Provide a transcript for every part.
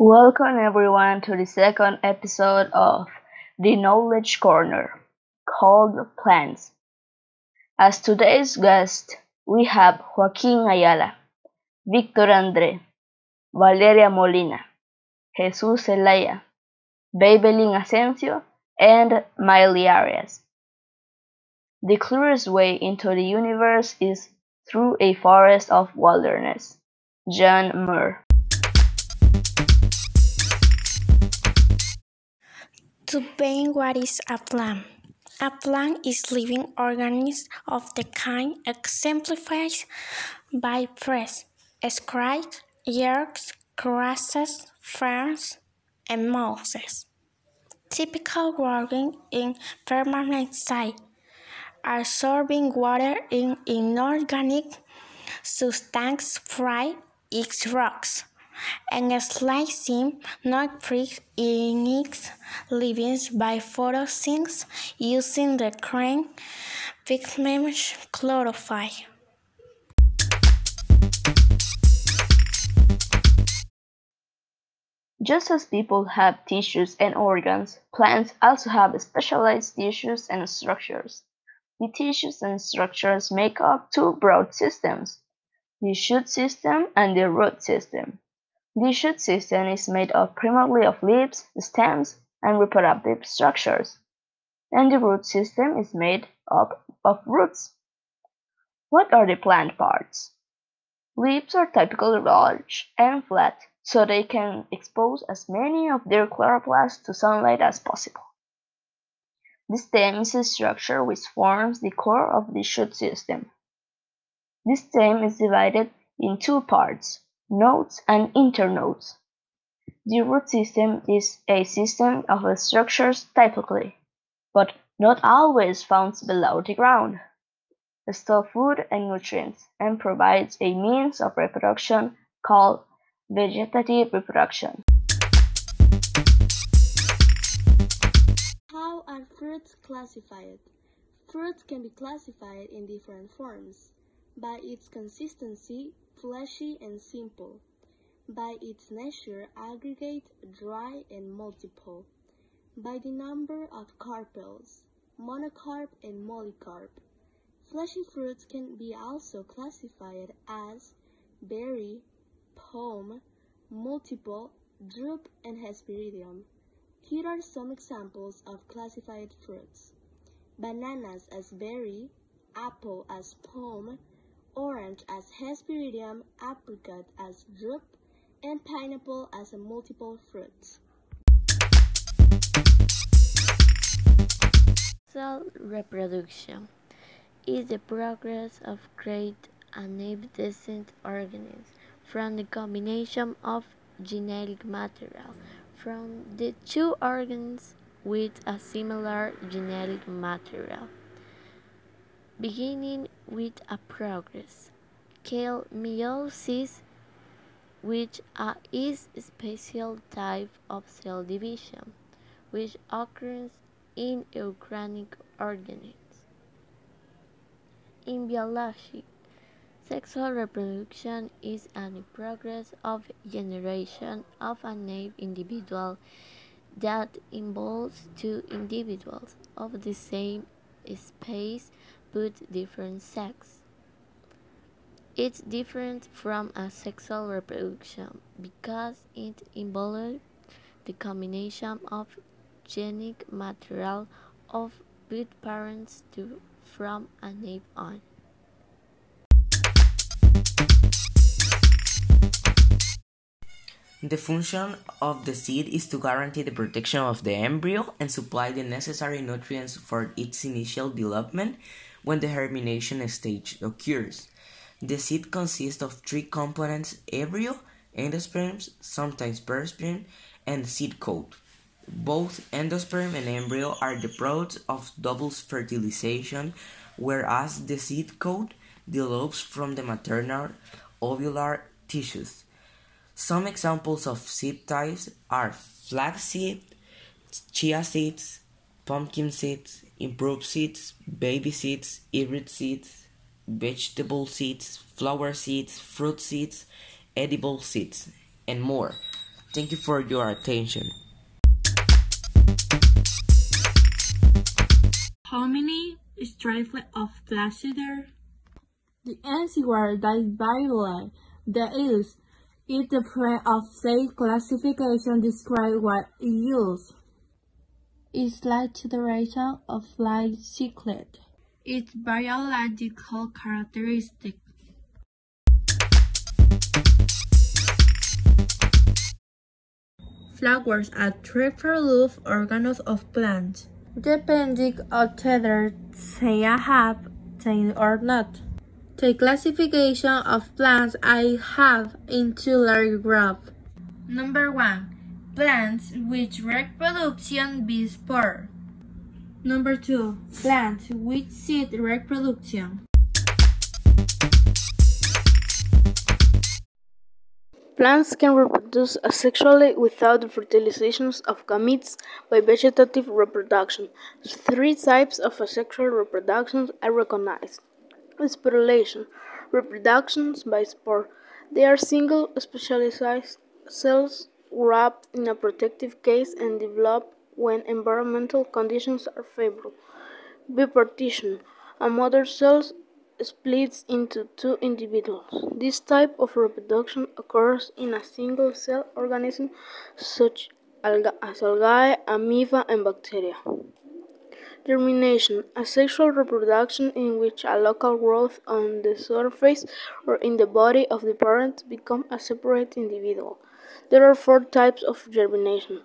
Welcome everyone to the second episode of the Knowledge Corner called Plants. As today's guest, we have Joaquin Ayala, Victor Andre, Valeria Molina, Jesus Zelaya, Babelin Asensio, and Miley Arias. The clearest way into the universe is through a forest of wilderness. John Muir. To paint what is a plant. A plant is living organism of the kind exemplified by trees, shrubs, yerks, grasses, ferns, and mosses. Typical working in permanent site, absorbing water in inorganic substance from its rocks and slicing nutrients in its leaves by photosynthesis using the green pigment chlorophyll. Just as people have tissues and organs, plants also have specialized tissues and structures. The tissues and structures make up two broad systems, the shoot system and the root system. The shoot system is made up primarily of leaves, stems, and reproductive structures, and the root system is made up of roots. What are the plant parts? Leaves are typically large and flat, so they can expose as many of their chloroplasts to sunlight as possible. The stem is a structure which forms the core of the shoot system. The stem is divided in two parts, nodes and internodes. The root system is a system of structures typically, but not always found below the ground. It stores food and nutrients and provides a means of reproduction called vegetative reproduction. How are fruits classified? Fruits can be classified in different forms by its consistency, fleshy and simple, by its nature aggregate, dry and multiple, by the number of carpels, monocarp and polycarp. Fleshy fruits can be also classified as berry, pome, multiple, drupe, and hesperidium. Here are some examples of classified fruits. Bananas as berry, apple as pome, orange as hesperidium, apricot as drupe, and pineapple as a multiple fruit. Cell reproduction is the progress of great an evanescent organism from the combination of genetic material from the two organs with a similar genetic material beginning with a progress called meiosis, which is a special type of cell division which occurs in eukaryotic organisms. In biology, sexual reproduction is an progress of generation of an individual that involves two individuals of the same species but different sex. It's different from a sexual reproduction because it involves the combination of genetic material of both parents to from an ape on. The function of the seed is to guarantee the protection of the embryo and supply the necessary nutrients for its initial development when the germination stage occurs. The seed consists of three components embryo, endosperm, sometimes perisperm, and seed coat. Both endosperm and embryo are the products of double fertilization, whereas the seed coat develops from the maternal ovular tissues. Some examples of seed types are flax flaxseed, chia seeds, pumpkin seeds, improved seeds, baby seeds, hybrid seeds, vegetable seeds, flower seeds, fruit seeds, edible seeds, and more. Thank you for your attention. How many stripes of placider? The answer that by the is is the plan of safe classification describe what it use. It's like duration of life cycle. Its biological characteristic. Flowers are triple-loop organelles of plants, depending on whether they have tail or not. The classification of plants I have into large groups. Number 1. Plants which reproduction by spore. Number 2. Plants with seed reproduction. Plants can reproduce asexually without the fertilization of gametes by vegetative reproduction. Three types of asexual reproduction are recognized. Sporulation, reproductions by spore. They are single specialized cells wrapped in a protective case and develop when environmental conditions are favorable. Bipartition, a mother cell splits into two individuals. This type of reproduction occurs in a single cell organism such as algae, amoeba, and bacteria. Germination, asexual reproduction in which a local growth on the surface or in the body of the parent becomes a separate individual. There are four types of germination.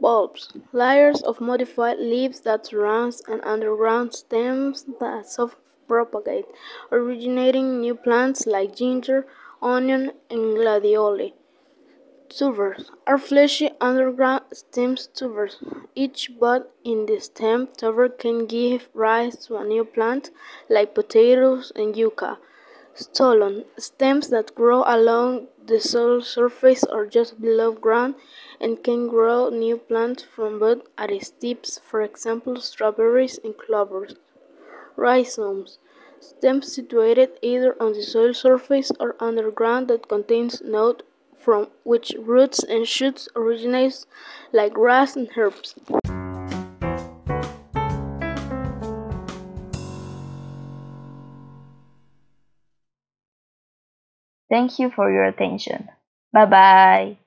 Bulbs, layers of modified leaves that surround and underground stems that self-propagate, originating new plants like ginger, onion, and gladioli. Tubers are fleshy underground stem tubers. Each bud in the stem tuber can give rise to a new plant, like potatoes and yucca. Stolon stems that grow along the soil surface or just below ground and can grow new plants from bud at its tips, for example, strawberries and clovers. Rhizomes stems situated either on the soil surface or underground that contains node from which roots and shoots originate like grass and herbs. Thank you for your attention. Bye bye.